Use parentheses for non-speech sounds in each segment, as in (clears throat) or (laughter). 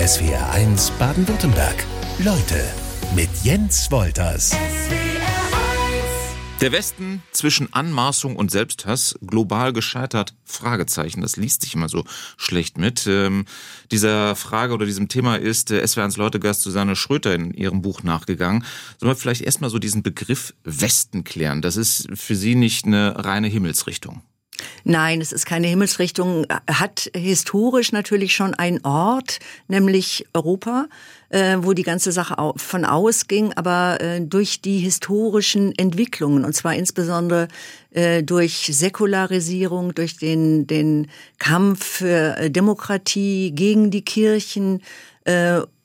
SWR1 Baden-Württemberg. Leute mit Jens Wolters. Der Westen zwischen Anmaßung und Selbsthass global gescheitert? Fragezeichen. Das liest sich immer so schlecht mit. Ähm, dieser Frage oder diesem Thema ist äh, SWR1 Leutegast Susanne Schröter in ihrem Buch nachgegangen. Sollen wir vielleicht erstmal so diesen Begriff Westen klären? Das ist für Sie nicht eine reine Himmelsrichtung. Nein, es ist keine Himmelsrichtung, hat historisch natürlich schon einen Ort, nämlich Europa, äh, wo die ganze Sache von ausging, aber äh, durch die historischen Entwicklungen, und zwar insbesondere äh, durch Säkularisierung, durch den, den Kampf für Demokratie gegen die Kirchen,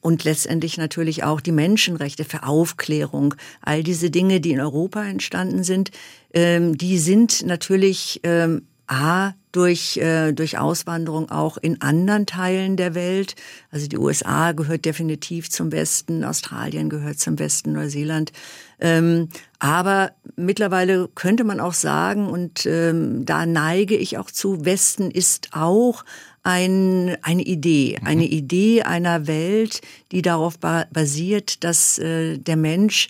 und letztendlich natürlich auch die Menschenrechte für Aufklärung. All diese Dinge, die in Europa entstanden sind, ähm, die sind natürlich ähm, A, durch, äh, durch Auswanderung auch in anderen Teilen der Welt. Also die USA gehört definitiv zum Westen, Australien gehört zum Westen, Neuseeland. Ähm, aber mittlerweile könnte man auch sagen, und ähm, da neige ich auch zu, Westen ist auch ein, eine Idee, mhm. eine Idee einer Welt, die darauf basiert, dass äh, der Mensch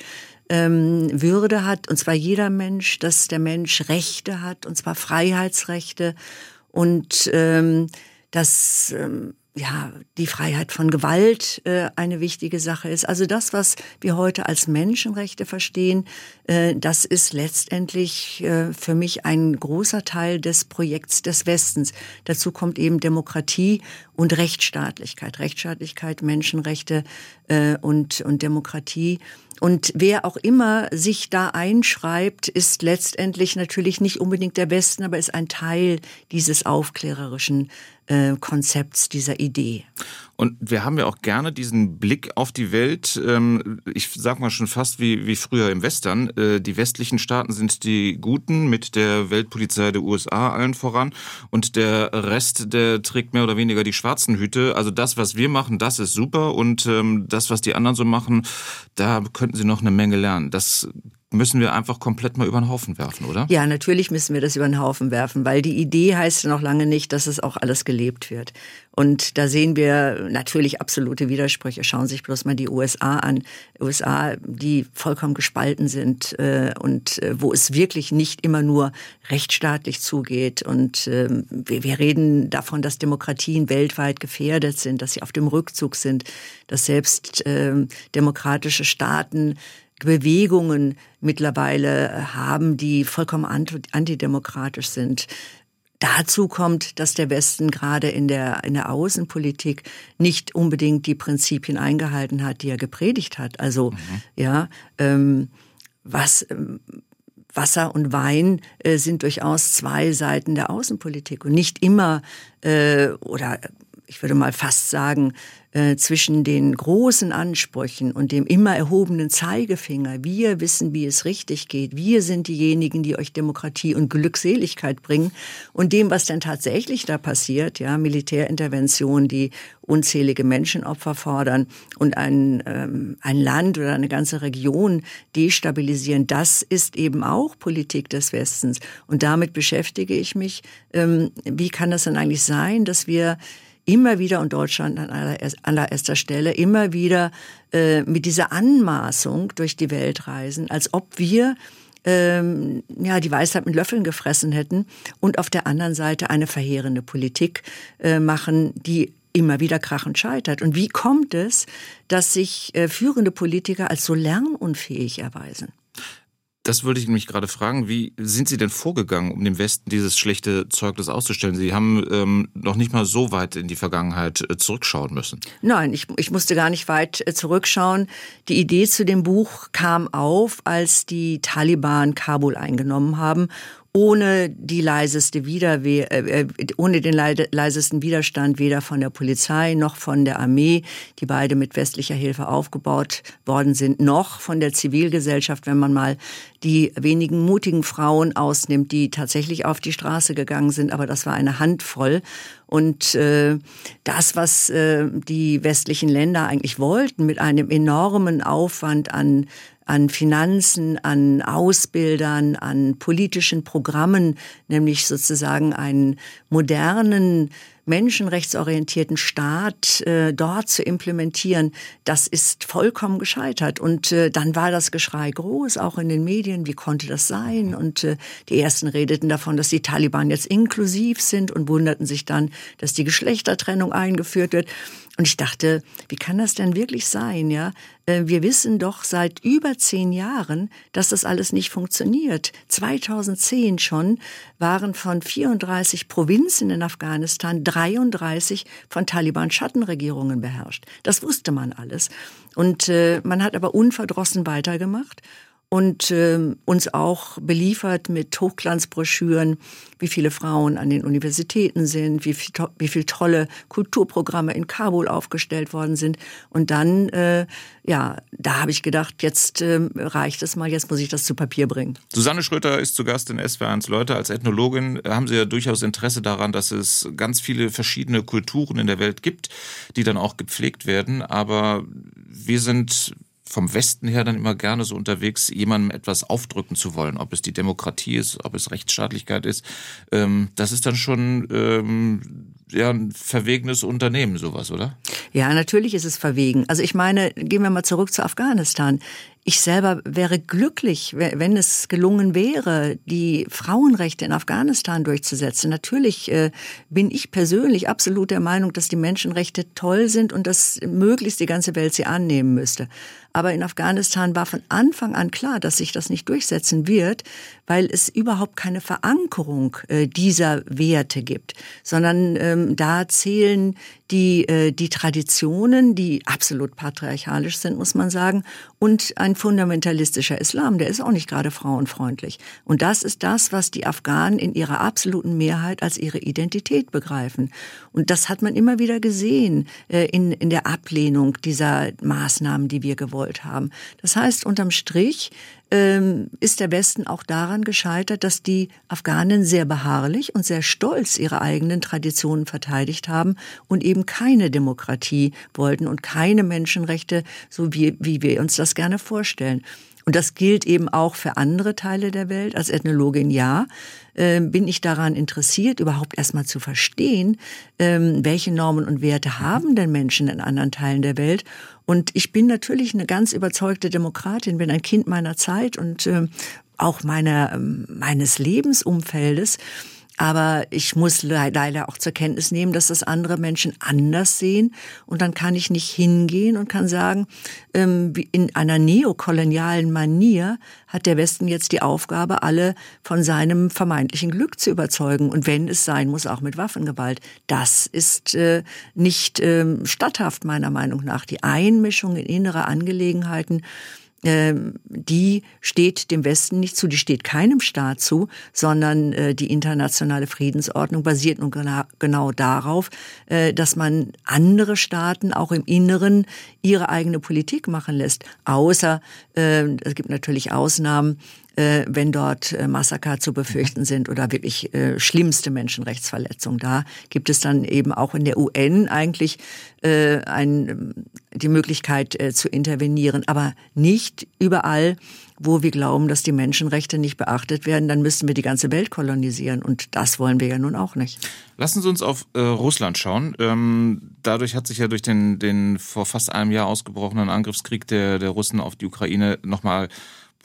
ähm, Würde hat, und zwar jeder Mensch, dass der Mensch Rechte hat, und zwar Freiheitsrechte und ähm, dass ähm, ja, die Freiheit von Gewalt äh, eine wichtige Sache ist. Also das, was wir heute als Menschenrechte verstehen, äh, das ist letztendlich äh, für mich ein großer Teil des Projekts des Westens. Dazu kommt eben Demokratie und Rechtsstaatlichkeit. Rechtsstaatlichkeit, Menschenrechte äh, und, und Demokratie. Und wer auch immer sich da einschreibt, ist letztendlich natürlich nicht unbedingt der Westen, aber ist ein Teil dieses aufklärerischen äh, Konzepts, dieser Idee. Und wir haben ja auch gerne diesen Blick auf die Welt, ähm, ich sag mal schon fast wie, wie früher im Western. Äh, die westlichen Staaten sind die Guten mit der Weltpolizei der USA allen voran und der Rest, der trägt mehr oder weniger die schwarzen Hüte. Also das, was wir machen, das ist super und ähm, das, was die anderen so machen, da könnten sie noch eine Menge lernen. Das müssen wir einfach komplett mal über den Haufen werfen, oder? Ja, natürlich müssen wir das über den Haufen werfen, weil die Idee heißt noch lange nicht, dass es auch alles gelebt wird. Und da sehen wir natürlich absolute Widersprüche. Schauen Sie sich bloß mal die USA an. USA, die vollkommen gespalten sind äh, und äh, wo es wirklich nicht immer nur rechtsstaatlich zugeht. Und äh, wir, wir reden davon, dass Demokratien weltweit gefährdet sind, dass sie auf dem Rückzug sind, dass selbst äh, demokratische Staaten Bewegungen mittlerweile äh, haben, die vollkommen antidemokratisch sind. Dazu kommt, dass der Westen gerade in der, in der Außenpolitik nicht unbedingt die Prinzipien eingehalten hat, die er gepredigt hat. Also, mhm. ja, ähm, was, ähm, Wasser und Wein äh, sind durchaus zwei Seiten der Außenpolitik und nicht immer äh, oder ich würde mal fast sagen, äh, zwischen den großen Ansprüchen und dem immer erhobenen Zeigefinger. Wir wissen, wie es richtig geht. Wir sind diejenigen, die euch Demokratie und Glückseligkeit bringen. Und dem, was dann tatsächlich da passiert, ja, Militärinterventionen, die unzählige Menschenopfer fordern und ein, ähm, ein Land oder eine ganze Region destabilisieren, das ist eben auch Politik des Westens. Und damit beschäftige ich mich. Ähm, wie kann das denn eigentlich sein, dass wir immer wieder und Deutschland an allererster Stelle immer wieder äh, mit dieser Anmaßung durch die Welt reisen, als ob wir ähm, ja die Weisheit mit Löffeln gefressen hätten und auf der anderen Seite eine verheerende Politik äh, machen, die immer wieder krachend scheitert. Und wie kommt es, dass sich äh, führende Politiker als so lernunfähig erweisen? Das wollte ich nämlich gerade fragen. Wie sind Sie denn vorgegangen, um dem Westen dieses schlechte Zeugnis auszustellen? Sie haben ähm, noch nicht mal so weit in die Vergangenheit äh, zurückschauen müssen. Nein, ich, ich musste gar nicht weit äh, zurückschauen. Die Idee zu dem Buch kam auf, als die Taliban Kabul eingenommen haben ohne die leiseste Widerwehr, äh, äh ohne den leisesten Widerstand weder von der Polizei noch von der Armee, die beide mit westlicher Hilfe aufgebaut worden sind, noch von der Zivilgesellschaft, wenn man mal die wenigen mutigen Frauen ausnimmt, die tatsächlich auf die Straße gegangen sind, aber das war eine Handvoll. Und äh, das, was äh, die westlichen Länder eigentlich wollten, mit einem enormen Aufwand an an Finanzen, an Ausbildern, an politischen Programmen, nämlich sozusagen einen modernen menschenrechtsorientierten Staat äh, dort zu implementieren, das ist vollkommen gescheitert. Und äh, dann war das Geschrei groß, auch in den Medien, wie konnte das sein? Und äh, die ersten redeten davon, dass die Taliban jetzt inklusiv sind und wunderten sich dann, dass die Geschlechtertrennung eingeführt wird. Und ich dachte, wie kann das denn wirklich sein, ja? Äh, wir wissen doch seit über zehn Jahren, dass das alles nicht funktioniert. 2010 schon waren von 34 Provinzen in Afghanistan 33 von Taliban-Schattenregierungen beherrscht. Das wusste man alles. Und äh, man hat aber unverdrossen weitergemacht und äh, uns auch beliefert mit Hochglanzbroschüren, wie viele Frauen an den Universitäten sind, wie viel, wie viel tolle Kulturprogramme in Kabul aufgestellt worden sind. Und dann, äh, ja, da habe ich gedacht, jetzt äh, reicht es mal, jetzt muss ich das zu Papier bringen. Susanne Schröter ist zu Gast in SW1 Leute. Als Ethnologin haben Sie ja durchaus Interesse daran, dass es ganz viele verschiedene Kulturen in der Welt gibt, die dann auch gepflegt werden. Aber wir sind vom Westen her dann immer gerne so unterwegs, jemandem etwas aufdrücken zu wollen, ob es die Demokratie ist, ob es Rechtsstaatlichkeit ist. Ähm, das ist dann schon ähm, ja, ein verwegenes Unternehmen, sowas, oder? Ja, natürlich ist es verwegen. Also ich meine, gehen wir mal zurück zu Afghanistan. Ich selber wäre glücklich, wenn es gelungen wäre, die Frauenrechte in Afghanistan durchzusetzen. Natürlich äh, bin ich persönlich absolut der Meinung, dass die Menschenrechte toll sind und dass möglichst die ganze Welt sie annehmen müsste. Aber in Afghanistan war von Anfang an klar, dass sich das nicht durchsetzen wird, weil es überhaupt keine Verankerung äh, dieser Werte gibt, sondern ähm, da zählen die, äh, die Traditionen, die absolut patriarchalisch sind, muss man sagen, und ein fundamentalistischer Islam, der ist auch nicht gerade frauenfreundlich. Und das ist das, was die Afghanen in ihrer absoluten Mehrheit als ihre Identität begreifen. Und das hat man immer wieder gesehen äh, in, in der Ablehnung dieser Maßnahmen, die wir gewollt haben. Das heißt, unterm Strich ähm, ist der Westen auch daran gescheitert, dass die Afghanen sehr beharrlich und sehr stolz ihre eigenen Traditionen verteidigt haben und eben keine Demokratie wollten und keine Menschenrechte, so wie, wie wir uns das gerne vorstellen. Und das gilt eben auch für andere Teile der Welt. Als Ethnologin ja, äh, bin ich daran interessiert, überhaupt erstmal zu verstehen, ähm, welche Normen und Werte haben denn Menschen in anderen Teilen der Welt. Und ich bin natürlich eine ganz überzeugte Demokratin, bin ein Kind meiner Zeit und äh, auch meiner, ähm, meines Lebensumfeldes. Aber ich muss leider auch zur Kenntnis nehmen, dass das andere Menschen anders sehen. Und dann kann ich nicht hingehen und kann sagen, ähm, in einer neokolonialen Manier hat der Westen jetzt die Aufgabe, alle von seinem vermeintlichen Glück zu überzeugen. Und wenn es sein muss, auch mit Waffengewalt. Das ist äh, nicht ähm, statthaft, meiner Meinung nach. Die Einmischung in innere Angelegenheiten die steht dem Westen nicht zu, die steht keinem Staat zu, sondern äh, die internationale Friedensordnung basiert nun genau darauf, äh, dass man andere Staaten auch im Inneren ihre eigene Politik machen lässt. Außer, äh, es gibt natürlich Ausnahmen, äh, wenn dort äh, Massaker zu befürchten mhm. sind oder wirklich äh, schlimmste Menschenrechtsverletzungen. Da gibt es dann eben auch in der UN eigentlich äh, ein, die Möglichkeit äh, zu intervenieren, aber nicht überall wo wir glauben, dass die Menschenrechte nicht beachtet werden, dann müssten wir die ganze Welt kolonisieren. Und das wollen wir ja nun auch nicht. Lassen Sie uns auf äh, Russland schauen. Ähm, dadurch hat sich ja durch den, den vor fast einem Jahr ausgebrochenen Angriffskrieg der, der Russen auf die Ukraine nochmal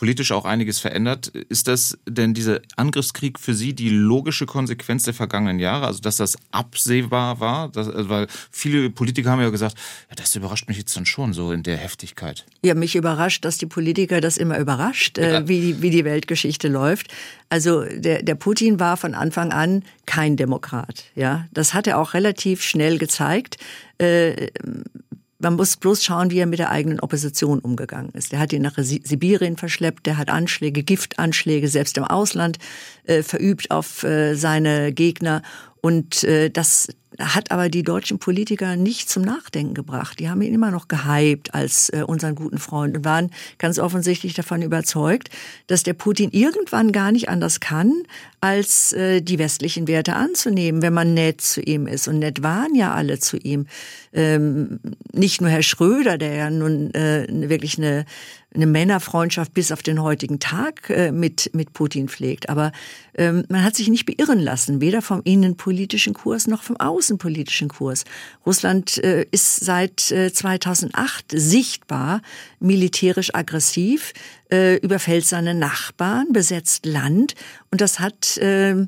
politisch auch einiges verändert. Ist das denn dieser Angriffskrieg für Sie die logische Konsequenz der vergangenen Jahre? Also, dass das absehbar war? Dass, äh, weil viele Politiker haben ja gesagt, ja, das überrascht mich jetzt dann schon so in der Heftigkeit. Ja, mich überrascht, dass die Politiker das immer überrascht, äh, wie, wie die Weltgeschichte läuft. Also, der, der Putin war von Anfang an kein Demokrat. Ja, das hat er auch relativ schnell gezeigt. Äh, man muss bloß schauen, wie er mit der eigenen Opposition umgegangen ist. Er hat ihn nach Sibirien verschleppt, der hat Anschläge, Giftanschläge selbst im Ausland äh, verübt auf äh, seine Gegner. Und äh, das hat aber die deutschen Politiker nicht zum Nachdenken gebracht. Die haben ihn immer noch gehypt als äh, unseren guten Freund und waren ganz offensichtlich davon überzeugt, dass der Putin irgendwann gar nicht anders kann, als äh, die westlichen Werte anzunehmen, wenn man nett zu ihm ist. Und nett waren ja alle zu ihm. Ähm, nicht nur Herr Schröder, der ja nun äh, wirklich eine eine Männerfreundschaft bis auf den heutigen Tag äh, mit, mit Putin pflegt. Aber ähm, man hat sich nicht beirren lassen, weder vom innenpolitischen Kurs noch vom außenpolitischen Kurs. Russland äh, ist seit äh, 2008 sichtbar militärisch aggressiv, äh, überfällt seine Nachbarn, besetzt Land und das hat äh,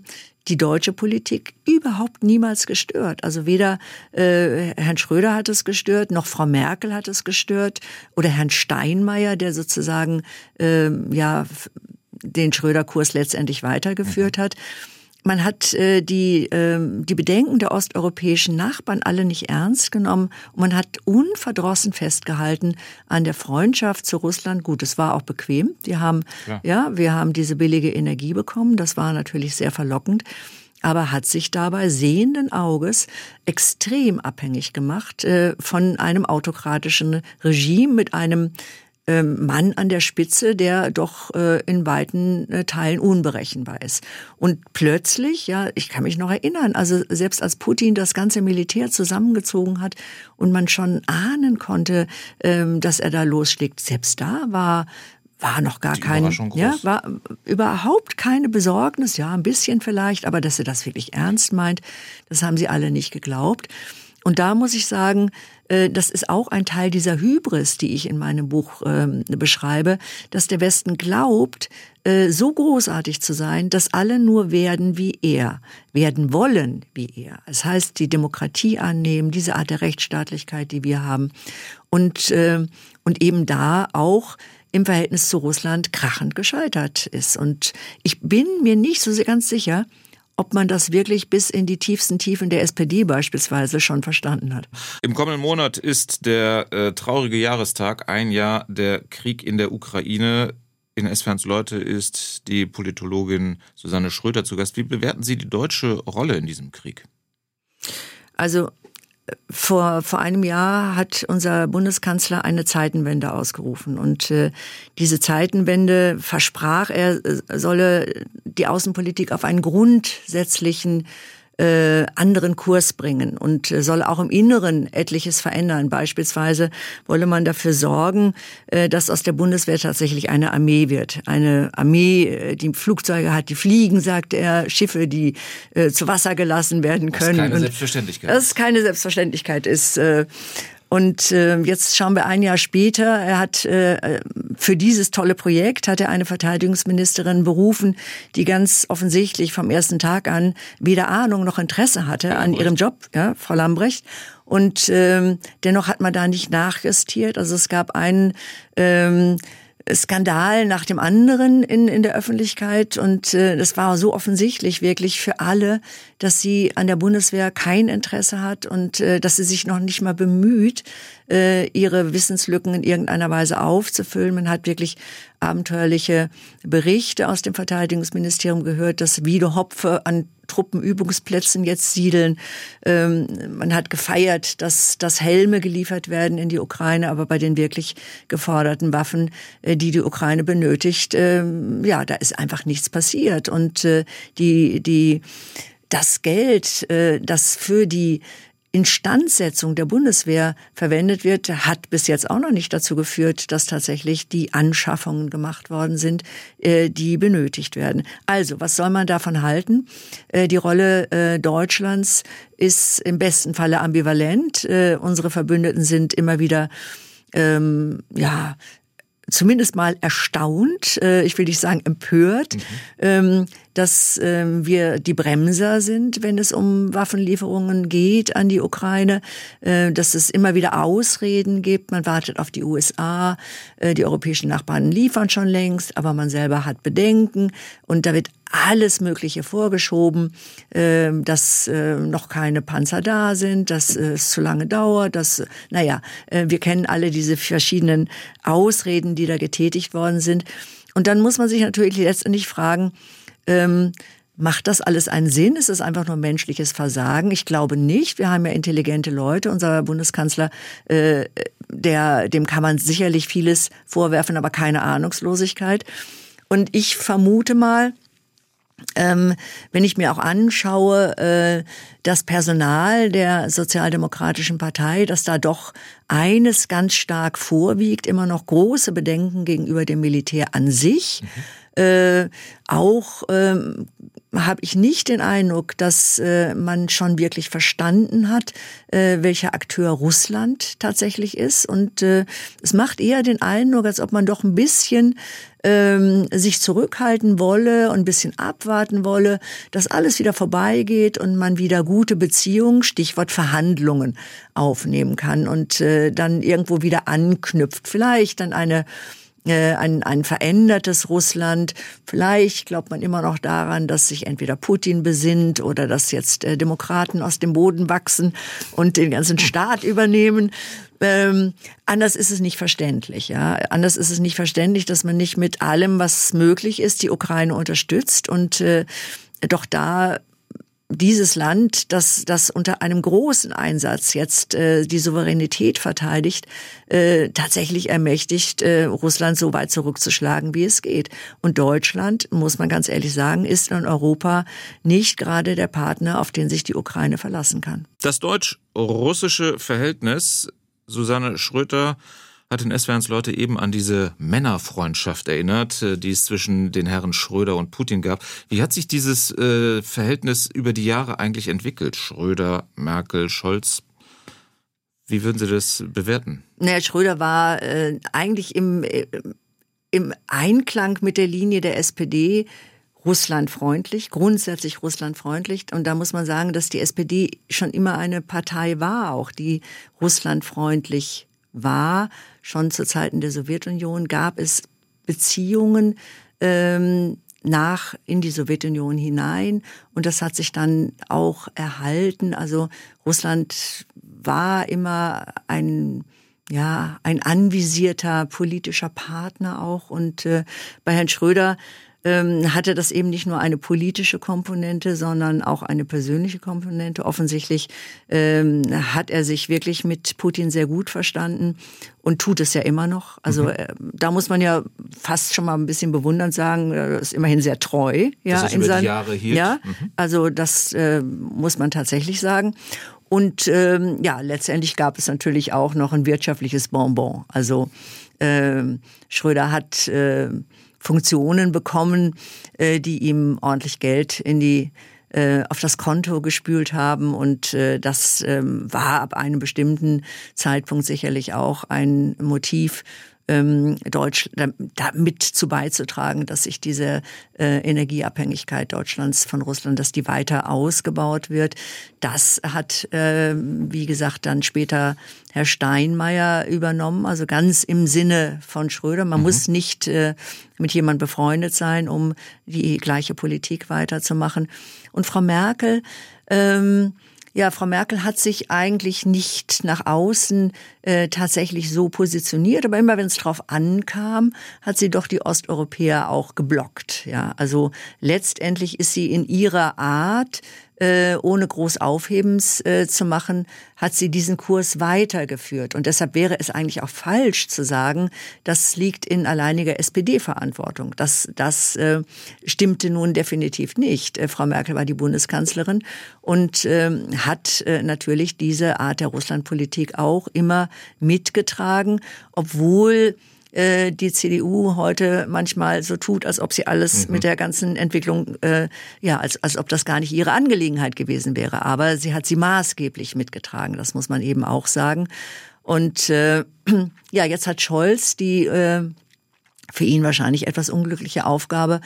die deutsche Politik überhaupt niemals gestört. Also weder äh, Herrn Schröder hat es gestört, noch Frau Merkel hat es gestört oder Herrn Steinmeier, der sozusagen äh, ja den Schröder-Kurs letztendlich weitergeführt mhm. hat. Man hat äh, die, äh, die Bedenken der osteuropäischen Nachbarn alle nicht ernst genommen und man hat unverdrossen festgehalten an der Freundschaft zu Russland. Gut, es war auch bequem. Wir haben, ja. ja, wir haben diese billige Energie bekommen. Das war natürlich sehr verlockend aber hat sich dabei sehenden Auges extrem abhängig gemacht äh, von einem autokratischen Regime mit einem Mann an der Spitze, der doch äh, in weiten äh, Teilen unberechenbar ist. Und plötzlich, ja, ich kann mich noch erinnern, also selbst als Putin das ganze Militär zusammengezogen hat und man schon ahnen konnte, ähm, dass er da losschlägt, selbst da war war noch gar kein, ja, war überhaupt keine Besorgnis, ja, ein bisschen vielleicht, aber dass er das wirklich ernst meint, das haben sie alle nicht geglaubt. Und da muss ich sagen, äh, das ist auch ein Teil dieser Hybris, die ich in meinem Buch ähm, beschreibe, dass der Westen glaubt, äh, so großartig zu sein, dass alle nur werden wie er, werden wollen wie er. Das heißt, die Demokratie annehmen, diese Art der Rechtsstaatlichkeit, die wir haben und, äh, und eben da auch im Verhältnis zu Russland krachend gescheitert ist. Und ich bin mir nicht so ganz sicher, ob man das wirklich bis in die tiefsten Tiefen der SPD beispielsweise schon verstanden hat. Im kommenden Monat ist der äh, traurige Jahrestag, ein Jahr der Krieg in der Ukraine. In S-Ferns Leute ist die Politologin Susanne Schröter zu Gast. Wie bewerten Sie die deutsche Rolle in diesem Krieg? Also vor, vor einem Jahr hat unser Bundeskanzler eine Zeitenwende ausgerufen. Und äh, diese Zeitenwende versprach, er äh, solle die Außenpolitik auf einen grundsätzlichen äh, anderen Kurs bringen und äh, soll auch im Inneren etliches verändern. Beispielsweise wolle man dafür sorgen, äh, dass aus der Bundeswehr tatsächlich eine Armee wird. Eine Armee, äh, die Flugzeuge hat, die fliegen, sagt er, Schiffe, die äh, zu Wasser gelassen werden können. Das ist keine Selbstverständlichkeit. Das ist keine Selbstverständlichkeit ist. Äh, und äh, jetzt schauen wir ein Jahr später. Er hat äh, für dieses tolle Projekt hat er eine Verteidigungsministerin berufen, die ganz offensichtlich vom ersten Tag an weder Ahnung noch Interesse hatte an ihrem Job, ja, Frau Lambrecht. Und ähm, dennoch hat man da nicht nachjustiert. Also es gab einen ähm, Skandal nach dem anderen in, in der Öffentlichkeit. Und äh, das war so offensichtlich wirklich für alle, dass sie an der Bundeswehr kein Interesse hat und äh, dass sie sich noch nicht mal bemüht, äh, ihre Wissenslücken in irgendeiner Weise aufzufüllen. Man hat wirklich abenteuerliche Berichte aus dem Verteidigungsministerium gehört, dass Wiede Hopfe an Truppenübungsplätzen jetzt siedeln. Ähm, man hat gefeiert, dass, dass Helme geliefert werden in die Ukraine, aber bei den wirklich geforderten Waffen, äh, die die Ukraine benötigt, ähm, ja, da ist einfach nichts passiert. Und äh, die, die, das Geld, äh, das für die Instandsetzung der Bundeswehr verwendet wird, hat bis jetzt auch noch nicht dazu geführt, dass tatsächlich die Anschaffungen gemacht worden sind, äh, die benötigt werden. Also, was soll man davon halten? Äh, die Rolle äh, Deutschlands ist im besten Falle ambivalent. Unsere Verbündeten sind immer wieder ähm, ja zumindest mal erstaunt, äh, ich will nicht sagen empört, mhm. ähm, dass ähm, wir die Bremser sind, wenn es um Waffenlieferungen geht an die Ukraine, äh, dass es immer wieder Ausreden gibt. Man wartet auf die USA, äh, die europäischen Nachbarn liefern schon längst, aber man selber hat Bedenken und da wird alles Mögliche vorgeschoben, äh, dass äh, noch keine Panzer da sind, dass äh, es zu lange dauert, dass, naja, äh, wir kennen alle diese verschiedenen Ausreden, die da getätigt worden sind. Und dann muss man sich natürlich letztendlich fragen, ähm, Macht das alles einen Sinn? Ist es einfach nur menschliches Versagen? Ich glaube nicht. Wir haben ja intelligente Leute. Unser Bundeskanzler, äh, der, dem kann man sicherlich vieles vorwerfen, aber keine Ahnungslosigkeit. Und ich vermute mal, ähm, wenn ich mir auch anschaue, äh, das Personal der Sozialdemokratischen Partei, dass da doch eines ganz stark vorwiegt, immer noch große Bedenken gegenüber dem Militär an sich. Mhm Äh, auch ähm, habe ich nicht den Eindruck, dass äh, man schon wirklich verstanden hat, äh, welcher Akteur Russland tatsächlich ist. Und äh, es macht eher den Eindruck, als ob man doch ein bisschen ähm, sich zurückhalten wolle und ein bisschen abwarten wolle, dass alles wieder vorbeigeht und man wieder gute Beziehungen, Stichwort Verhandlungen, aufnehmen kann und äh, dann irgendwo wieder anknüpft. Vielleicht dann eine ein, ein verändertes Russland. Vielleicht glaubt man immer noch daran, dass sich entweder Putin besinnt oder dass jetzt äh, Demokraten aus dem Boden wachsen und den ganzen Staat (laughs) übernehmen. Ähm, anders ist es nicht verständlich. Ja, anders ist es nicht verständlich, dass man nicht mit allem, was möglich ist, die Ukraine unterstützt und äh, doch da dieses Land, das, das unter einem großen Einsatz jetzt äh, die Souveränität verteidigt, äh, tatsächlich ermächtigt, äh, Russland so weit zurückzuschlagen, wie es geht. Und Deutschland, muss man ganz ehrlich sagen, ist in Europa nicht gerade der Partner, auf den sich die Ukraine verlassen kann. Das deutsch-russische Verhältnis, Susanne Schröter, hat den SWRs Leute eben an diese Männerfreundschaft erinnert, äh, die es zwischen den Herren Schröder und Putin gab. Wie hat sich dieses äh, Verhältnis über die Jahre eigentlich entwickelt? Schröder, Merkel, Scholz? Wie würden Sie das bewerten? Naja, Schröder war äh, eigentlich im, äh, im Einklang mit der Linie der SPD russlandfreundlich, grundsätzlich russlandfreundlich. Und da muss man sagen, dass die SPD schon immer eine Partei war, auch die russlandfreundlich war, schon zu Zeiten der Sowjetunion gab es Beziehungen ähm, nach in die Sowjetunion hinein und das hat sich dann auch erhalten. Also Russland war immer ein ja ein anvisierter politischer Partner auch und äh, bei Herrn Schröder ähm, hatte das eben nicht nur eine politische Komponente, sondern auch eine persönliche Komponente. Offensichtlich ähm, hat er sich wirklich mit Putin sehr gut verstanden und tut es ja immer noch. Also mhm. äh, da muss man ja fast schon mal ein bisschen bewundernd sagen, er ist immerhin sehr treu. Ja, das in seinen, Jahre hielt. Ja, mhm. also das äh, muss man tatsächlich sagen. Und ähm, ja, letztendlich gab es natürlich auch noch ein wirtschaftliches Bonbon. Also äh, Schröder hat äh, Funktionen bekommen, äh, die ihm ordentlich Geld in die äh, auf das Konto gespült haben. Und äh, das ähm, war ab einem bestimmten Zeitpunkt sicherlich auch ein Motiv ähm, Deutsch damit zu beizutragen, dass sich diese äh, Energieabhängigkeit Deutschlands von Russland, dass die weiter ausgebaut wird. Das hat, äh, wie gesagt, dann später Herr Steinmeier übernommen, also ganz im Sinne von Schröder. Man mhm. muss nicht äh, mit jemand befreundet sein, um die gleiche Politik weiterzumachen. Und Frau Merkel, ähm, ja, Frau Merkel hat sich eigentlich nicht nach außen äh, tatsächlich so positioniert, aber immer wenn es drauf ankam, hat sie doch die Osteuropäer auch geblockt. Ja, also letztendlich ist sie in ihrer Art äh, ohne groß Aufhebens äh, zu machen, hat sie diesen Kurs weitergeführt. Und deshalb wäre es eigentlich auch falsch zu sagen, das liegt in alleiniger SPD-Verantwortung. Das, das äh, stimmte nun definitiv nicht. Äh, Frau Merkel war die Bundeskanzlerin und äh, hat äh, natürlich diese Art der Russlandpolitik auch immer mitgetragen, obwohl äh, die CDU heute manchmal so tut, als ob sie alles mhm. mit der ganzen Entwicklung, äh, ja, als, als ob das gar nicht ihre Angelegenheit gewesen wäre. Aber sie hat sie maßgeblich mitgetragen, das muss man eben auch sagen. Und äh, (clears throat) ja, jetzt hat Scholz die äh, für ihn wahrscheinlich etwas unglückliche Aufgabe,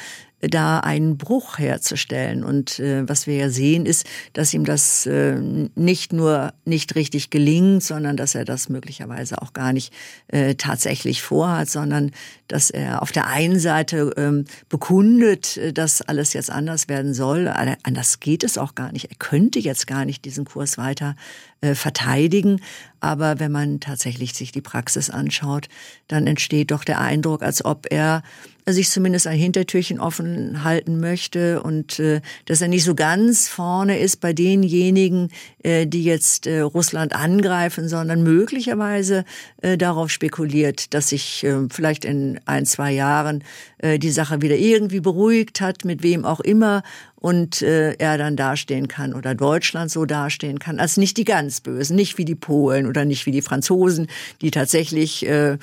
da einen Bruch herzustellen. Und äh, was wir ja sehen, ist, dass ihm das äh, nicht nur nicht richtig gelingt, sondern dass er das möglicherweise auch gar nicht äh, tatsächlich vorhat, sondern dass er auf der einen Seite ähm, bekundet, äh, dass alles jetzt anders werden soll. Anders geht es auch gar nicht. Er könnte jetzt gar nicht diesen Kurs weiter äh, verteidigen. Aber wenn man tatsächlich sich die Praxis anschaut, dann entsteht doch der Eindruck, als ob er sich zumindest ein Hintertürchen offen halten möchte und äh, dass er nicht so ganz vorne ist bei denjenigen, äh, die jetzt äh, Russland angreifen, sondern möglicherweise äh, darauf spekuliert, dass sich äh, vielleicht in ein, zwei Jahren äh, die Sache wieder irgendwie beruhigt hat, mit wem auch immer und äh, er dann dastehen kann oder Deutschland so dastehen kann, als nicht die ganz Bösen, nicht wie die Polen oder nicht wie die Franzosen, die tatsächlich äh,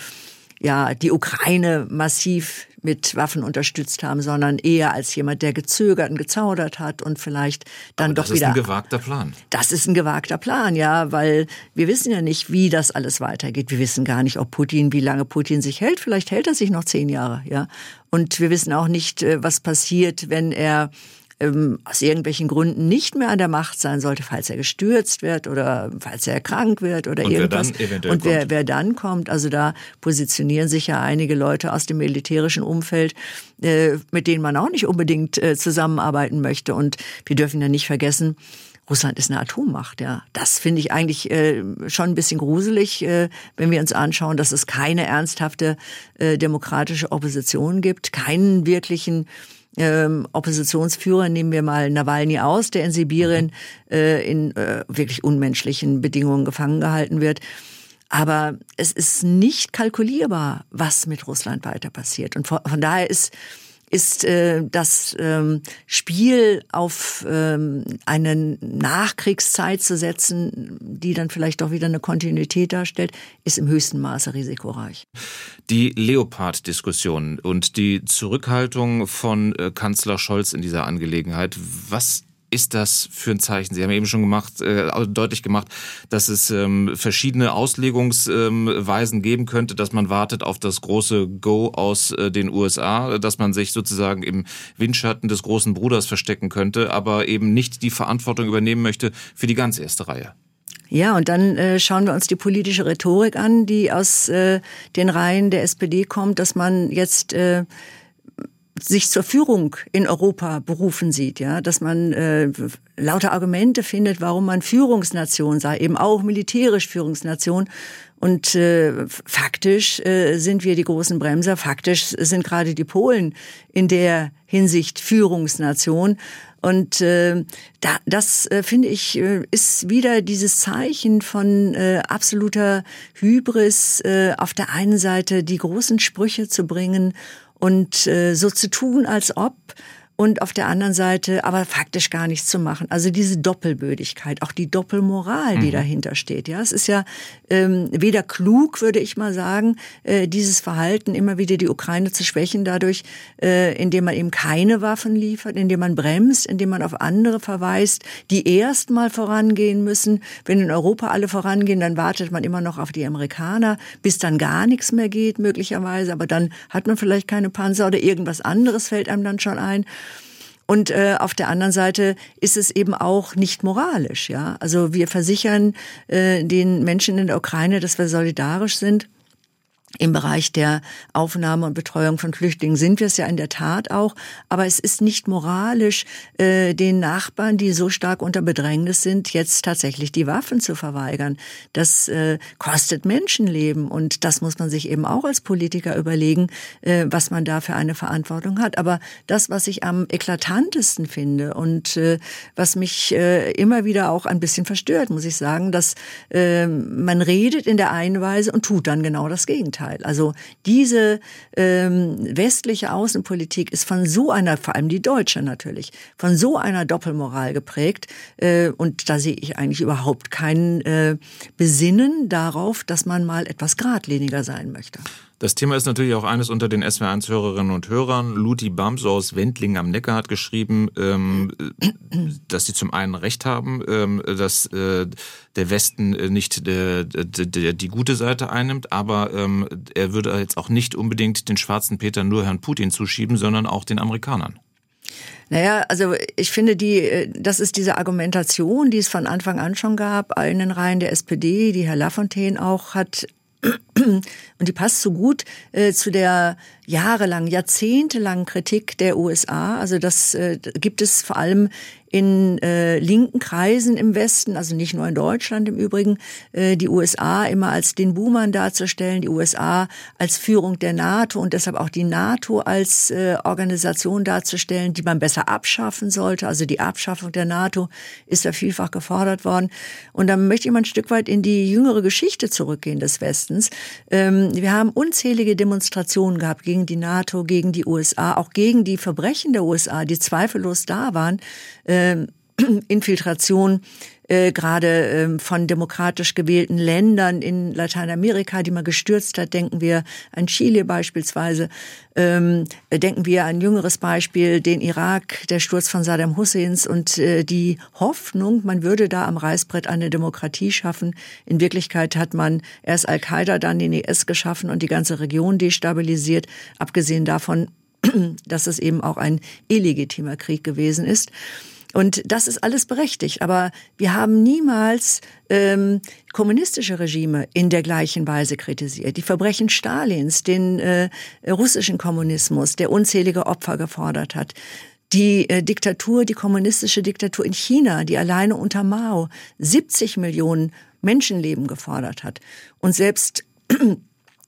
ja die Ukraine massiv mit Waffen unterstützt haben, sondern eher als jemand, der gezögert und gezaudert hat und vielleicht dann Aber doch wieder. Das ist ein gewagter Plan. Das ist ein gewagter Plan, ja, weil wir wissen ja nicht, wie das alles weitergeht. Wir wissen gar nicht, ob Putin, wie lange Putin sich hält. Vielleicht hält er sich noch zehn Jahre, ja. Und wir wissen auch nicht, äh, was passiert, wenn er ähm, aus irgendwelchen Gründen nicht mehr an der Macht sein sollte, falls er gestürzt wird oder falls er krank wird oder und irgendwas. Wer dann und wer, kommt. wer dann kommt, also da positionieren sich ja einige Leute aus dem militärischen Umfeld, äh, mit denen man auch nicht unbedingt äh, zusammenarbeiten möchte. Und wir dürfen ja nicht vergessen, Russland ist eine Atommacht, ja. Das finde ich eigentlich äh, schon ein bisschen gruselig, äh, wenn wir uns anschauen, dass es keine ernsthafte äh, demokratische Opposition gibt, keinen wirklichen ähm, Oppositionsführer, nehmen wir mal Nawalny aus, der in Sibirien äh, in äh, wirklich unmenschlichen Bedingungen gefangen gehalten wird. Aber es ist nicht kalkulierbar, was mit Russland weiter passiert. Und von, von daher ist ist äh, das ähm, Spiel auf ähm, eine Nachkriegszeit zu setzen, die dann vielleicht doch wieder eine Kontinuität darstellt, ist im höchsten Maße risikoreich. Die Leopard-Diskussion und die Zurückhaltung von äh, Kanzler Scholz in dieser Angelegenheit, was ist das für ein Zeichen? Sie haben eben schon gemacht, äh, deutlich gemacht, dass es ähm, verschiedene Auslegungsweisen ähm, geben könnte, dass man wartet auf das große Go aus äh, den USA, dass man sich sozusagen im Windschatten des großen Bruders verstecken könnte, aber eben nicht die Verantwortung übernehmen möchte für die ganz erste Reihe. Ja, und dann äh, schauen wir uns die politische Rhetorik an, die aus äh, den Reihen der SPD kommt, dass man jetzt äh, sich zur Führung in Europa berufen sieht, ja, dass man äh, lauter Argumente findet, warum man Führungsnation sei, eben auch militärisch Führungsnation. Und äh, faktisch äh, sind wir die großen Bremser. Faktisch sind gerade die Polen in der Hinsicht Führungsnation. Und äh, da, das äh, finde ich äh, ist wieder dieses Zeichen von äh, absoluter Hybris, äh, auf der einen Seite die großen Sprüche zu bringen und äh, so zu tun, als ob und auf der anderen Seite aber faktisch gar nichts zu machen. Also diese Doppelbödigkeit, auch die Doppelmoral, die mhm. dahinter steht. Ja, es ist ja ähm, weder klug, würde ich mal sagen, äh, dieses Verhalten immer wieder die Ukraine zu schwächen, dadurch, äh, indem man eben keine Waffen liefert, indem man bremst, indem man auf andere verweist, die erst mal vorangehen müssen. Wenn in Europa alle vorangehen, dann wartet man immer noch auf die Amerikaner, bis dann gar nichts mehr geht, möglicherweise. Aber dann hat man vielleicht keine Panzer oder irgendwas anderes fällt einem dann schon ein. Und äh, auf der anderen Seite ist es eben auch nicht moralisch. Ja, also wir versichern äh, den Menschen in der Ukraine, dass wir solidarisch sind. Im Bereich der Aufnahme und Betreuung von Flüchtlingen sind wir es ja in der Tat auch, aber es ist nicht moralisch, äh, den Nachbarn, die so stark unter Bedrängnis sind, jetzt tatsächlich die Waffen zu verweigern. Das äh, kostet Menschenleben und das muss man sich eben auch als Politiker überlegen, äh, was man da für eine Verantwortung hat. Aber das, was ich am eklatantesten finde und äh, was mich äh, immer wieder auch ein bisschen verstört, muss ich sagen, dass äh, man redet in der einen Weise und tut dann genau das Gegenteil. Gegenteil. Also diese ähm, westliche Außenpolitik ist von so einer, vor allem die deutsche natürlich, von so einer Doppelmoral geprägt. Äh, und da sehe ich eigentlich überhaupt keinen äh, Besinnen darauf, dass man mal etwas geradliniger sein möchte. Das Thema ist natürlich auch eines unter den SWR1-Hörerinnen und Hörern. Luti Bams aus Wendling am Neckar hat geschrieben, ähm, dass sie zum einen recht haben, ähm, dass äh, der Westen nicht der, der, der, die gute Seite einnimmt, aber ähm, er würde jetzt auch nicht unbedingt den schwarzen Peter nur Herrn Putin zuschieben, sondern auch den Amerikanern. Naja, also ich finde, die, das ist diese Argumentation, die es von Anfang an schon gab, in den Reihen der SPD, die Herr Lafontaine auch hat und die passt so gut äh, zu der jahrelang, jahrzehntelangen Kritik der USA. Also das äh, gibt es vor allem in äh, linken Kreisen im Westen, also nicht nur in Deutschland im Übrigen, äh, die USA immer als den Boomern darzustellen, die USA als Führung der NATO und deshalb auch die NATO als äh, Organisation darzustellen, die man besser abschaffen sollte. Also die Abschaffung der NATO ist ja vielfach gefordert worden. Und dann möchte ich mal ein Stück weit in die jüngere Geschichte zurückgehen des Westens. Ähm, wir haben unzählige Demonstrationen gehabt gegen die NATO, gegen die USA, auch gegen die Verbrechen der USA, die zweifellos da waren. Äh, (clears throat) Infiltration äh, gerade ähm, von demokratisch gewählten Ländern in Lateinamerika, die man gestürzt hat. Denken wir an Chile beispielsweise. Ähm, denken wir an jüngeres Beispiel, den Irak, der Sturz von Saddam Husseins und äh, die Hoffnung, man würde da am Reißbrett eine Demokratie schaffen. In Wirklichkeit hat man erst Al-Qaida, dann den IS geschaffen und die ganze Region destabilisiert. Abgesehen davon, (clears throat) dass es eben auch ein illegitimer Krieg gewesen ist. Und das ist alles berechtigt. Aber wir haben niemals ähm, kommunistische Regime in der gleichen Weise kritisiert. Die Verbrechen Stalins, den äh, russischen Kommunismus, der unzählige Opfer gefordert hat. Die äh, Diktatur, die kommunistische Diktatur in China, die alleine unter Mao 70 Millionen Menschenleben gefordert hat. Und selbst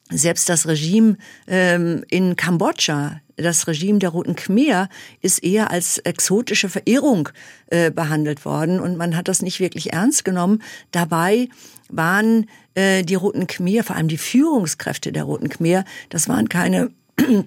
selbst das Regime ähm, in Kambodscha, das Regime der Roten Khmer, ist eher als exotische Verirrung äh, behandelt worden und man hat das nicht wirklich ernst genommen. Dabei waren äh, die Roten Khmer, vor allem die Führungskräfte der Roten Khmer, das waren keine (clears throat)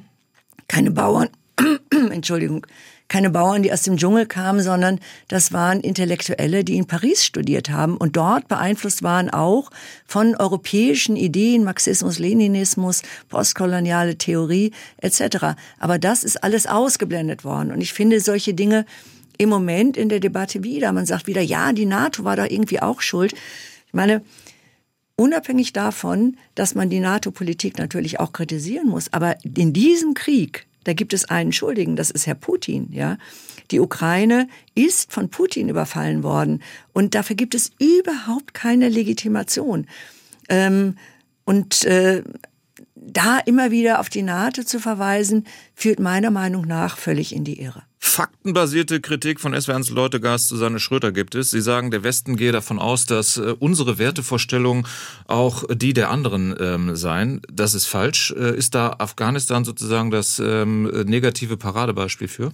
keine Bauern, (clears throat) Entschuldigung, keine Bauern, die aus dem Dschungel kamen, sondern das waren Intellektuelle, die in Paris studiert haben und dort beeinflusst waren auch von europäischen Ideen, Marxismus, Leninismus, postkoloniale Theorie etc. Aber das ist alles ausgeblendet worden und ich finde solche Dinge im Moment in der Debatte wieder. Man sagt wieder, ja, die NATO war da irgendwie auch schuld. Ich meine, unabhängig davon, dass man die NATO-Politik natürlich auch kritisieren muss, aber in diesem Krieg da gibt es einen Schuldigen, das ist Herr Putin, ja. Die Ukraine ist von Putin überfallen worden und dafür gibt es überhaupt keine Legitimation. Ähm, und äh, da immer wieder auf die NATO zu verweisen, führt meiner Meinung nach völlig in die Irre. Faktenbasierte Kritik von SWRs Leutegast Susanne Schröter gibt es. Sie sagen, der Westen gehe davon aus, dass äh, unsere Wertevorstellungen auch die der anderen ähm, seien. Das ist falsch. Äh, ist da Afghanistan sozusagen das ähm, negative Paradebeispiel für?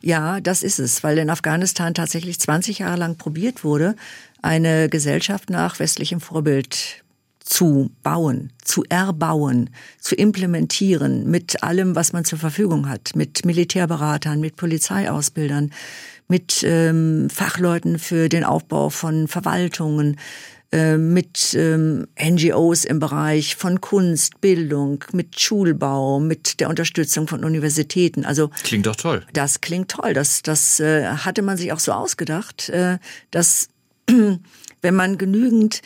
Ja, das ist es, weil in Afghanistan tatsächlich 20 Jahre lang probiert wurde, eine Gesellschaft nach westlichem Vorbild zu bauen, zu erbauen, zu implementieren mit allem, was man zur Verfügung hat, mit Militärberatern, mit Polizeiausbildern, mit ähm, Fachleuten für den Aufbau von Verwaltungen, äh, mit ähm, NGOs im Bereich von Kunst, Bildung, mit Schulbau, mit der Unterstützung von Universitäten. Also klingt doch toll. Das klingt toll. Das, das äh, hatte man sich auch so ausgedacht, äh, dass (clears throat) wenn man genügend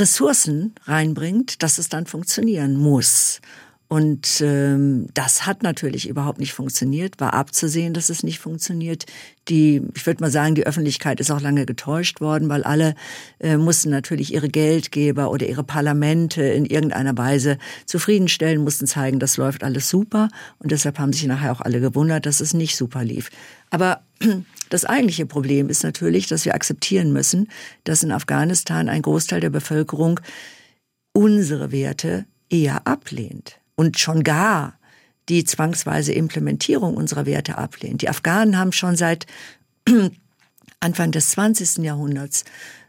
Ressourcen reinbringt, dass es dann funktionieren muss. Und ähm, das hat natürlich überhaupt nicht funktioniert, war abzusehen, dass es nicht funktioniert. Die, ich würde mal sagen, die Öffentlichkeit ist auch lange getäuscht worden, weil alle äh, mussten natürlich ihre Geldgeber oder ihre Parlamente in irgendeiner Weise zufriedenstellen, mussten zeigen, das läuft alles super. Und deshalb haben sich nachher auch alle gewundert, dass es nicht super lief. Aber das eigentliche Problem ist natürlich, dass wir akzeptieren müssen, dass in Afghanistan ein Großteil der Bevölkerung unsere Werte eher ablehnt und schon gar die zwangsweise Implementierung unserer Werte ablehnt. Die Afghanen haben schon seit (clears throat) Anfang des 20. Jahrhunderts,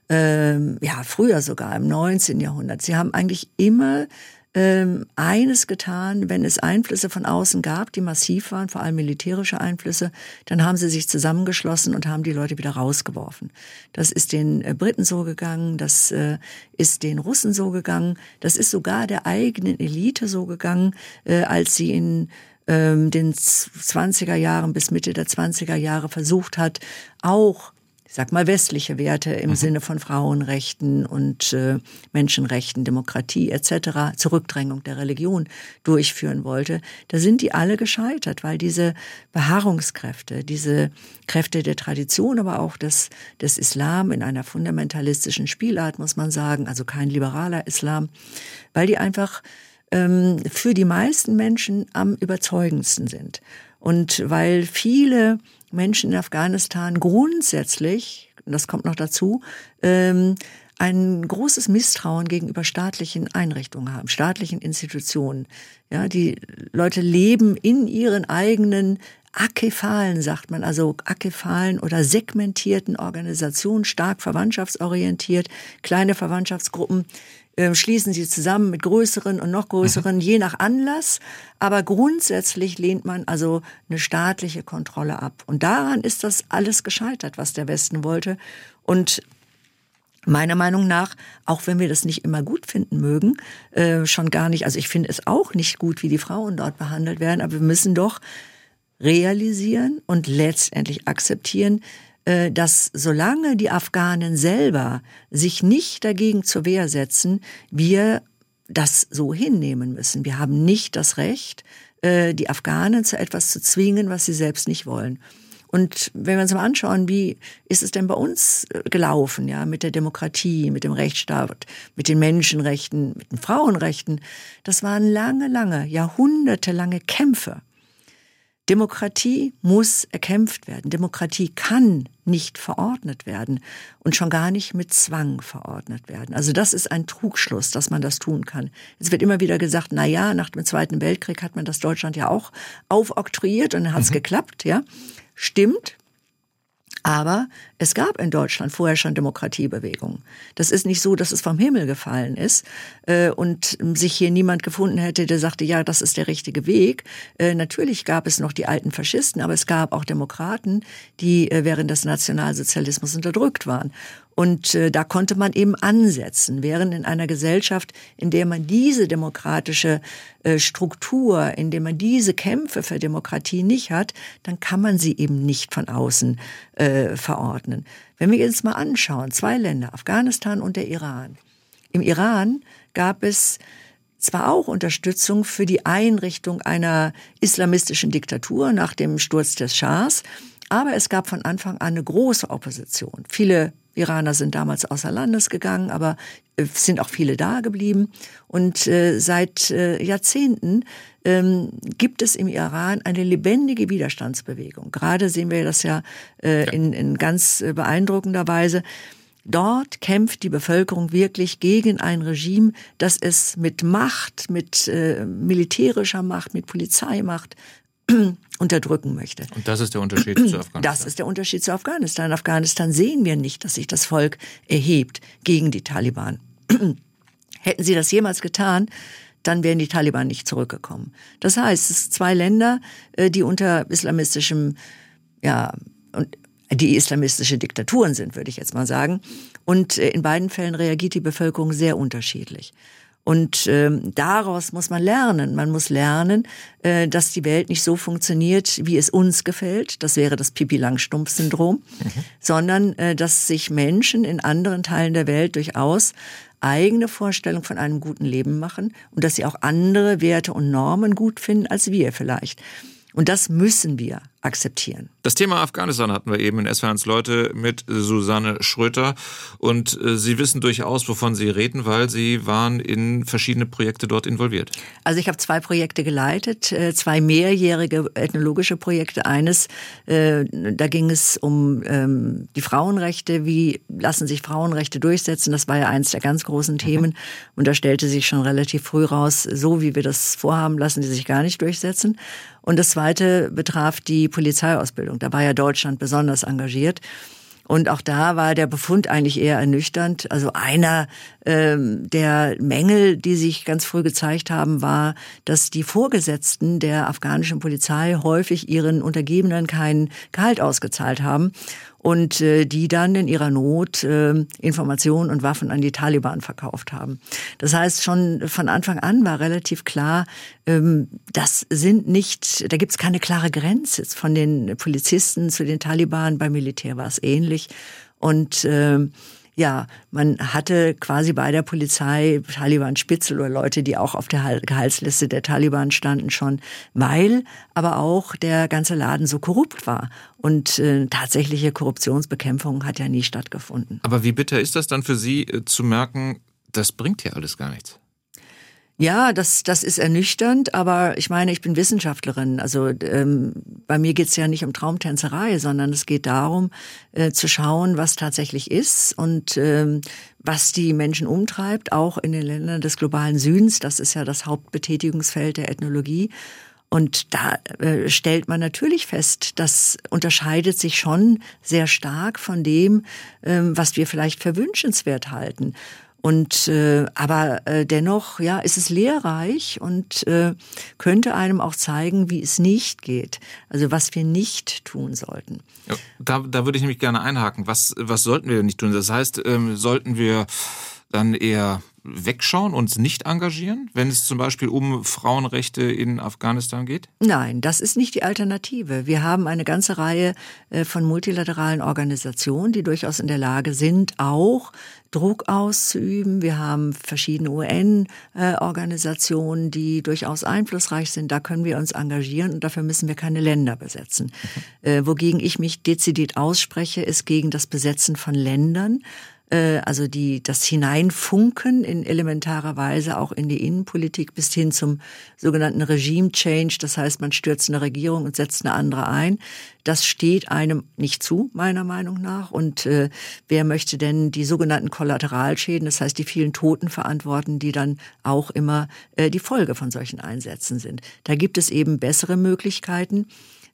ähm, ja früher sogar im 19. Jahrhundert, sie haben eigentlich immer ähm, eines getan, wenn es Einflüsse von außen gab, die massiv waren, vor allem militärische Einflüsse, dann haben sie sich zusammengeschlossen und haben die Leute wieder rausgeworfen. Das ist den äh, Briten so gegangen, das äh, ist den Russen so gegangen, das ist sogar der eigenen Elite so gegangen, äh, als sie in ähm, den 20er Jahren bis Mitte der 20er Jahre versucht hat, auch sag mal, westliche Werte im mhm. Sinne von Frauenrechten und äh, Menschenrechten, Demokratie etc., Zurückdrängung der Religion durchführen wollte, da sind die alle gescheitert, weil diese Beharrungskräfte, diese Kräfte der Tradition, aber auch des, des Islam in einer fundamentalistischen Spielart, muss man sagen, also kein liberaler Islam, weil die einfach ähm, für die meisten Menschen am überzeugendsten sind. Und weil viele Menschen in Afghanistan grundsätzlich, und das kommt noch dazu, ähm, ein großes Misstrauen gegenüber staatlichen Einrichtungen haben, staatlichen Institutionen. Ja, die Leute leben in ihren eigenen akephalen, sagt man, also akephalen oder segmentierten Organisationen, stark verwandtschaftsorientiert, kleine Verwandtschaftsgruppen äh, schließen sie zusammen mit größeren und noch größeren, mhm. je nach Anlass. Aber grundsätzlich lehnt man also eine staatliche Kontrolle ab. Und daran ist das alles gescheitert, was der Westen wollte. Und meiner Meinung nach, auch wenn wir das nicht immer gut finden mögen, äh, schon gar nicht, also ich finde es auch nicht gut, wie die Frauen dort behandelt werden, aber wir müssen doch realisieren und letztendlich akzeptieren, dass solange die Afghanen selber sich nicht dagegen zur Wehr setzen, wir das so hinnehmen müssen. Wir haben nicht das Recht, äh, die Afghanen zu etwas zu zwingen, was sie selbst nicht wollen. Und wenn wir uns mal anschauen, wie ist es denn bei uns äh, gelaufen, ja, mit der Demokratie, mit dem Rechtsstaat, mit den Menschenrechten, mit den Frauenrechten, das waren lange, lange, jahrhundertelange Kämpfe. Demokratie muss erkämpft werden. Demokratie kann nicht verordnet werden und schon gar nicht mit Zwang verordnet werden. Also das ist ein Trugschluss, dass man das tun kann. Es wird immer wieder gesagt, na ja, nach dem Zweiten Weltkrieg hat man das Deutschland ja auch aufoktroyiert und dann hat es mhm. geklappt, ja. Stimmt, aber es gab in Deutschland vorher schon Demokratiebewegungen. Das ist nicht so, dass es vom Himmel gefallen ist äh, und sich hier niemand gefunden hätte, der sagte, ja, das ist der richtige Weg. Äh, natürlich gab es noch die alten Faschisten, aber es gab auch Demokraten, die äh, während des Nationalsozialismus unterdrückt waren. Und äh, da konnte man eben ansetzen, während in einer Gesellschaft, in der man diese demokratische äh, Struktur, in der man diese Kämpfe für Demokratie nicht hat, dann kann man sie eben nicht von außen äh, verordnen. Wenn wir uns mal anschauen, zwei Länder, Afghanistan und der Iran. Im Iran gab es zwar auch Unterstützung für die Einrichtung einer islamistischen Diktatur nach dem Sturz des Schahs, aber es gab von Anfang an eine große Opposition. Viele Iraner sind damals außer Landes gegangen, aber äh, sind auch viele da geblieben. Und äh, seit äh, Jahrzehnten ähm, gibt es im Iran eine lebendige Widerstandsbewegung. Gerade sehen wir das ja, äh, ja. In, in ganz äh, beeindruckender Weise. Dort kämpft die Bevölkerung wirklich gegen ein Regime, das es mit Macht, mit äh, militärischer Macht, mit Polizeimacht (clears throat) unterdrücken möchte. Und das ist der Unterschied zu (clears throat) Afghanistan. Das ist der Unterschied zu Afghanistan. In Afghanistan sehen wir nicht, dass sich das Volk erhebt gegen die Taliban. (clears throat) Hätten sie das jemals getan, dann wären die Taliban nicht zurückgekommen. Das heißt, es sind zwei Länder, äh, die unter islamistischem, ja, und die islamistische Diktaturen sind, würde ich jetzt mal sagen. Und äh, in beiden Fällen reagiert die Bevölkerung sehr unterschiedlich. Und ähm, daraus muss man lernen. Man muss lernen, äh, dass die Welt nicht so funktioniert, wie es uns gefällt. Das wäre das Pipi-Langstumpf-Syndrom. Mhm. Sondern, äh, dass sich Menschen in anderen Teilen der Welt durchaus eigene Vorstellung von einem guten Leben machen und dass sie auch andere Werte und Normen gut finden als wir vielleicht. Und das müssen wir akzeptieren. Das Thema Afghanistan hatten wir eben in SWRs Leute mit Susanne Schröter. Und äh, Sie wissen durchaus, wovon Sie reden, weil Sie waren in verschiedene Projekte dort involviert. Also ich habe zwei Projekte geleitet, äh, zwei mehrjährige ethnologische Projekte. Eines, äh, da ging es um ähm, die Frauenrechte. Wie lassen sich Frauenrechte durchsetzen? Das war ja eins der ganz großen Themen. Mhm. Und da stellte sich schon relativ früh raus, so wie wir das vorhaben, lassen die sich gar nicht durchsetzen. Und das zweite betraf die Polizeiausbildung. Da war ja Deutschland besonders engagiert. Und auch da war der Befund eigentlich eher ernüchternd. Also einer ähm, der Mängel, die sich ganz früh gezeigt haben, war, dass die Vorgesetzten der afghanischen Polizei häufig ihren Untergebenen kein Gehalt ausgezahlt haben und äh, die dann in ihrer Not äh, Informationen und Waffen an die Taliban verkauft haben. Das heißt, schon von Anfang an war relativ klar, ähm, das sind nicht, da gibt es keine klare Grenze von den Polizisten zu den Taliban. Beim Militär war es ähnlich. Und äh, ja, man hatte quasi bei der Polizei Taliban-Spitzel oder Leute, die auch auf der Gehaltsliste der Taliban standen schon, weil aber auch der ganze Laden so korrupt war. Und äh, tatsächliche Korruptionsbekämpfung hat ja nie stattgefunden. Aber wie bitter ist das dann für Sie äh, zu merken, das bringt ja alles gar nichts? Ja, das, das ist ernüchternd, aber ich meine, ich bin Wissenschaftlerin. Also ähm, bei mir geht's ja nicht um Traumtänzerei, sondern es geht darum, äh, zu schauen, was tatsächlich ist und ähm, was die Menschen umtreibt, auch in den Ländern des globalen Südens. Das ist ja das Hauptbetätigungsfeld der Ethnologie. Und da äh, stellt man natürlich fest, das unterscheidet sich schon sehr stark von dem, ähm, was wir vielleicht für wünschenswert halten. Und äh, aber äh, dennoch, ja, ist es lehrreich und äh, könnte einem auch zeigen, wie es nicht geht. Also was wir nicht tun sollten. Ja, da, da würde ich nämlich gerne einhaken. Was, was sollten wir nicht tun? Das heißt, ähm, sollten wir dann eher wegschauen, uns nicht engagieren, wenn es zum Beispiel um Frauenrechte in Afghanistan geht? Nein, das ist nicht die Alternative. Wir haben eine ganze Reihe äh, von multilateralen Organisationen, die durchaus in der Lage sind, auch Druck auszuüben. Wir haben verschiedene UN-Organisationen, die durchaus einflussreich sind. Da können wir uns engagieren und dafür müssen wir keine Länder besetzen. Mhm. Wogegen ich mich dezidiert ausspreche, ist gegen das Besetzen von Ländern äh, also die, das Hineinfunken in elementarer Weise auch in die Innenpolitik bis hin zum sogenannten Regime Change. Das heißt, man stürzt eine Regierung und setzt eine andere ein. Das steht einem nicht zu, meiner Meinung nach. Und äh, wer möchte denn die sogenannten Kollateralschäden, das heißt die vielen Toten verantworten, die dann auch immer äh, die Folge von solchen Einsätzen sind? Da gibt es eben bessere Möglichkeiten.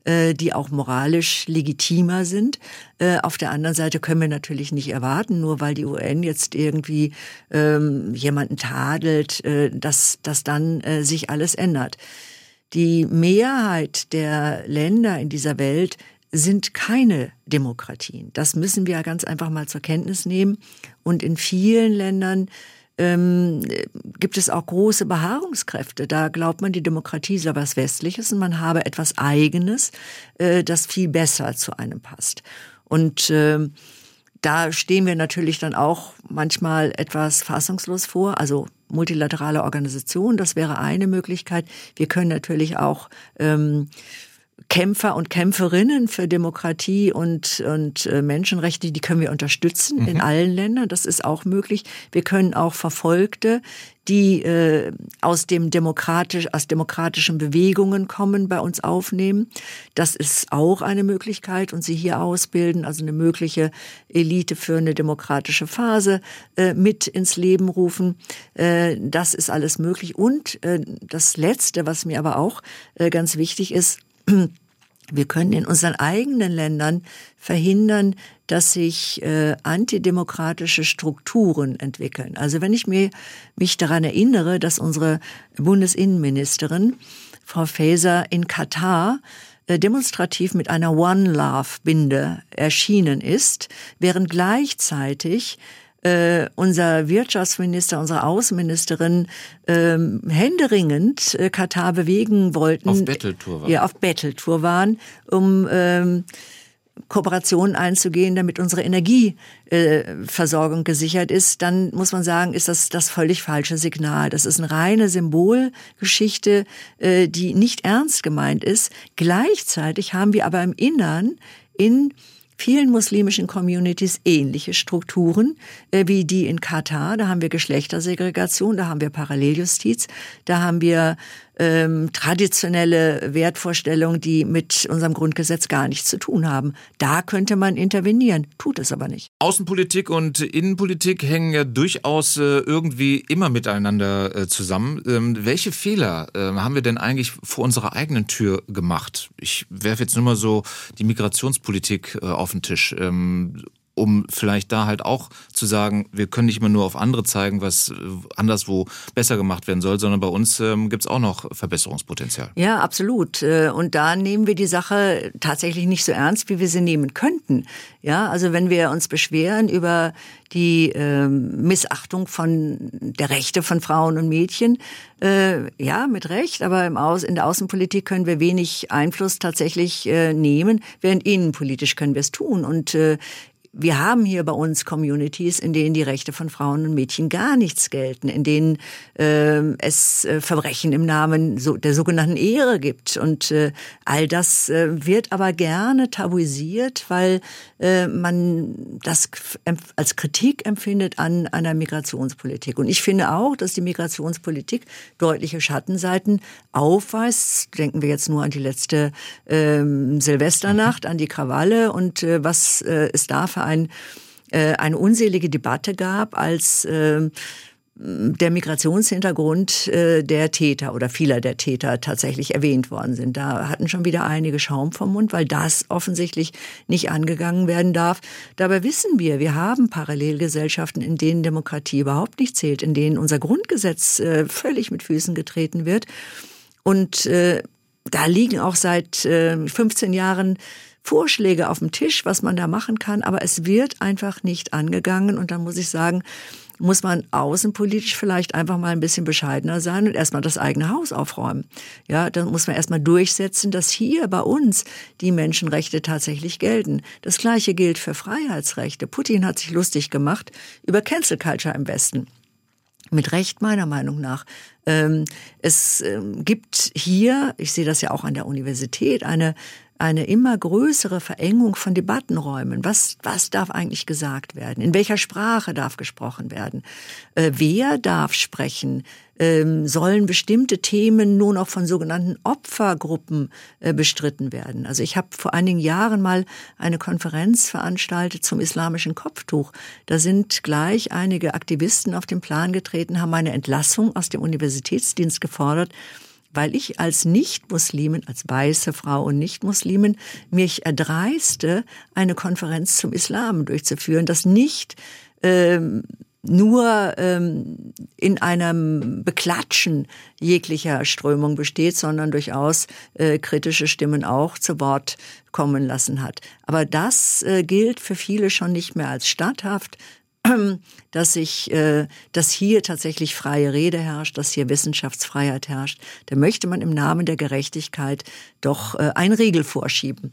Äh, die auch moralisch legitimer sind. Äh, auf der anderen Seite können wir natürlich nicht erwarten, nur weil die UN jetzt irgendwie ähm, jemanden tadelt, äh, dass, dass dann sich alles ändert. Die Mehrheit der Länder in dieser Welt sind keine Demokratien. Das müssen wir ganz einfach mal zur Kenntnis nehmen. Und in vielen Ländern ähm, gibt es auch große Beharrungskräfte. Da glaubt man, die Demokratie sei was Westliches und man habe etwas Eigenes, äh, das viel besser zu einem passt. Und äh, da stehen wir natürlich dann auch manchmal etwas fassungslos vor. Also multilaterale Organisation, das wäre eine Möglichkeit. Wir können natürlich auch ähm, Kämpfer und Kämpferinnen für Demokratie und, und äh, Menschenrechte, die können wir unterstützen mhm. in allen Ländern. Das ist auch möglich. Wir können auch Verfolgte, die äh, aus dem demokratisch, aus demokratischen Bewegungen kommen, bei uns aufnehmen. Das ist auch eine Möglichkeit und sie hier ausbilden, also eine mögliche Elite für eine demokratische Phase äh, mit ins Leben rufen. Äh, das ist alles möglich. Und äh, das Letzte, was mir aber auch äh, ganz wichtig ist, wir können in unseren eigenen Ländern verhindern, dass sich äh, antidemokratische Strukturen entwickeln. Also wenn ich mir, mich daran erinnere, dass unsere Bundesinnenministerin, Frau Faeser, in Katar äh, demonstrativ mit einer One Love Binde erschienen ist, während gleichzeitig äh, unser Wirtschaftsminister, unsere Außenministerin ähm, händeringend äh, Katar bewegen wollten. Auf Betteltour waren. Ja, auf Betteltour waren, um ähm, Kooperationen einzugehen, damit unsere Energieversorgung äh, gesichert ist, dann muss man sagen, ist das das völlig falsche Signal. Das ist eine reine Symbolgeschichte, äh, die nicht ernst gemeint ist. Gleichzeitig haben wir aber im Innern in vielen muslimischen Communities ähnliche Strukturen äh, wie die in Katar. Da haben wir Geschlechtersegregation, da haben wir Paralleljustiz, da haben wir ähm, traditionelle Wertvorstellungen, die mit unserem Grundgesetz gar nichts zu tun haben. Da könnte man intervenieren, tut es aber nicht. Außenpolitik und Innenpolitik hängen ja durchaus äh, irgendwie immer miteinander äh, zusammen. Ähm, welche Fehler äh, haben wir denn eigentlich vor unserer eigenen Tür gemacht? Ich werfe jetzt nur mal so die Migrationspolitik äh, auf den Tisch. Ähm, um vielleicht da halt auch zu sagen, wir können nicht immer nur auf andere zeigen, was äh, anderswo besser gemacht werden soll, sondern bei uns ähm, gibt es auch noch Verbesserungspotenzial. Ja, absolut. Äh, und da nehmen wir die Sache tatsächlich nicht so ernst, wie wir sie nehmen könnten. Ja, also wenn wir uns beschweren über die äh, Missachtung von der Rechte von Frauen und Mädchen, äh, ja, mit Recht, aber im Aus, in der Außenpolitik können wir wenig Einfluss tatsächlich äh, nehmen, während innenpolitisch können wir es tun. Und äh, wir haben hier bei uns Communities, in denen die Rechte von Frauen und Mädchen gar nichts gelten, in denen äh, es äh, Verbrechen im Namen so, der sogenannten Ehre gibt. Und äh, all das äh, wird aber gerne tabuisiert, weil äh, man das als Kritik empfindet an einer Migrationspolitik. Und ich finde auch, dass die Migrationspolitik deutliche Schattenseiten aufweist. Denken wir jetzt nur an die letzte ähm, Silvesternacht, an die Krawalle und äh, was äh, es da für ein, äh, eine unselige Debatte gab, als äh, der Migrationshintergrund äh, der Täter oder vieler der Täter tatsächlich erwähnt worden sind. Da hatten schon wieder einige Schaum vom Mund, weil das offensichtlich nicht angegangen werden darf. Dabei wissen wir, wir haben Parallelgesellschaften, in denen Demokratie überhaupt nicht zählt, in denen unser Grundgesetz äh, völlig mit Füßen getreten wird. Und äh, da liegen auch seit äh, 15 Jahren Vorschläge auf dem Tisch, was man da machen kann, aber es wird einfach nicht angegangen. Und dann muss ich sagen, muss man außenpolitisch vielleicht einfach mal ein bisschen bescheidener sein und erstmal das eigene Haus aufräumen. Ja, dann muss man erstmal durchsetzen, dass hier bei uns die Menschenrechte tatsächlich gelten. Das Gleiche gilt für Freiheitsrechte. Putin hat sich lustig gemacht über Cancel Culture im Westen. Mit Recht meiner Meinung nach. Ähm, es ähm, gibt hier, ich sehe das ja auch an der Universität, eine eine immer größere Verengung von Debattenräumen. Was, was darf eigentlich gesagt werden? In welcher Sprache darf gesprochen werden? Äh, wer darf sprechen? Ähm, sollen bestimmte Themen nun auch von sogenannten Opfergruppen äh, bestritten werden? Also ich habe vor einigen Jahren mal eine Konferenz veranstaltet zum islamischen Kopftuch. Da sind gleich einige Aktivisten auf den Plan getreten, haben eine Entlassung aus dem Universitätsdienst gefordert weil ich als Nicht-Muslimin, als weiße Frau und Nicht-Muslimin, mich erdreiste, eine Konferenz zum Islam durchzuführen, das nicht ähm, nur ähm, in einem Beklatschen jeglicher Strömung besteht, sondern durchaus äh, kritische Stimmen auch zu Wort kommen lassen hat. Aber das äh, gilt für viele schon nicht mehr als statthaft, (clears throat) dass ich, äh, dass hier tatsächlich freie Rede herrscht, dass hier Wissenschaftsfreiheit herrscht, da möchte man im Namen der Gerechtigkeit doch äh, einen Riegel vorschieben.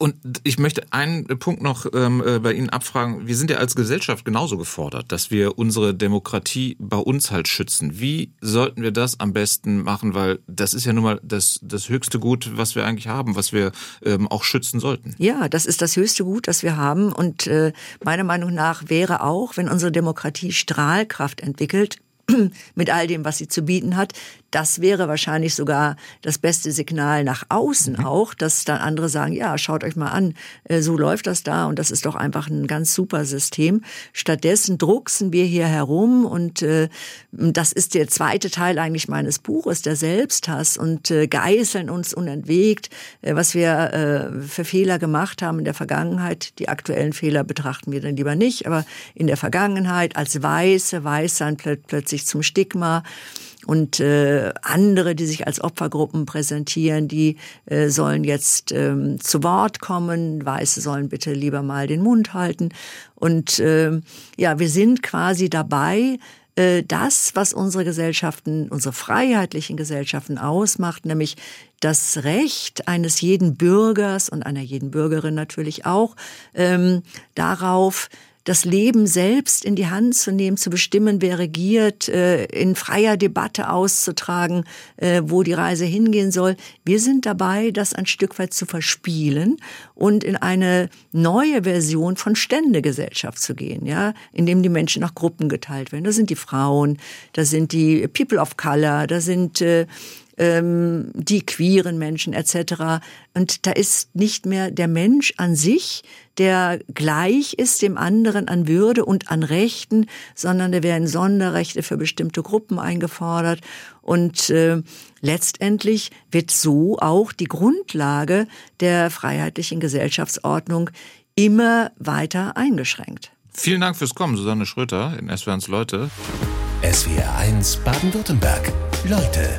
Und ich möchte einen Punkt noch ähm, äh, bei Ihnen abfragen. Wir sind ja als Gesellschaft genauso gefordert, dass wir unsere Demokratie bei uns halt schützen. Wie sollten wir das am besten machen? Weil das ist ja nun mal das, das höchste Gut, was wir eigentlich haben, was wir ähm, auch schützen sollten. Ja, das ist das höchste Gut, das wir haben. Und äh, meiner Meinung nach wäre auch, wenn unsere Demokratie Strahlkraft entwickelt, (clears throat) mit all dem, was sie zu bieten hat, das wäre wahrscheinlich sogar das beste Signal nach außen mhm. auch, dass dann andere sagen, ja, schaut euch mal an, äh, so läuft das da und das ist doch einfach ein ganz super System. Stattdessen drucksen wir hier herum und äh, das ist der zweite Teil eigentlich meines Buches, der Selbsthass und äh, geißeln uns unentwegt, äh, was wir äh, für Fehler gemacht haben in der Vergangenheit. Die aktuellen Fehler betrachten wir dann lieber nicht, aber in der Vergangenheit als Weiße, Weiß sein plötzlich zum Stigma und äh, andere, die sich als Opfergruppen präsentieren, die äh, sollen jetzt ähm, zu Wort kommen. Weiße sollen bitte lieber mal den Mund halten. Und äh, ja, wir sind quasi dabei, äh, das, was unsere Gesellschaften, unsere freiheitlichen Gesellschaften ausmacht, nämlich das Recht eines jeden Bürgers und einer jeden Bürgerin natürlich auch ähm, darauf, das Leben selbst in die Hand zu nehmen, zu bestimmen, wer regiert, äh, in freier Debatte auszutragen, äh, wo die Reise hingehen soll. Wir sind dabei, das ein Stück weit zu verspielen und in eine neue Version von Ständegesellschaft zu gehen, ja, in dem die Menschen nach Gruppen geteilt werden. Da sind die Frauen, da sind die People of Color, da sind äh, ähm, die queeren Menschen etc. Und da ist nicht mehr der Mensch an sich, der gleich ist dem anderen an Würde und an Rechten, sondern da werden Sonderrechte für bestimmte Gruppen eingefordert. Und äh, letztendlich wird so auch die Grundlage der freiheitlichen Gesellschaftsordnung immer weiter eingeschränkt. Vielen Dank fürs Kommen, Susanne Schröter in SWRs Leute. SWR 1 Baden-Württemberg. Leute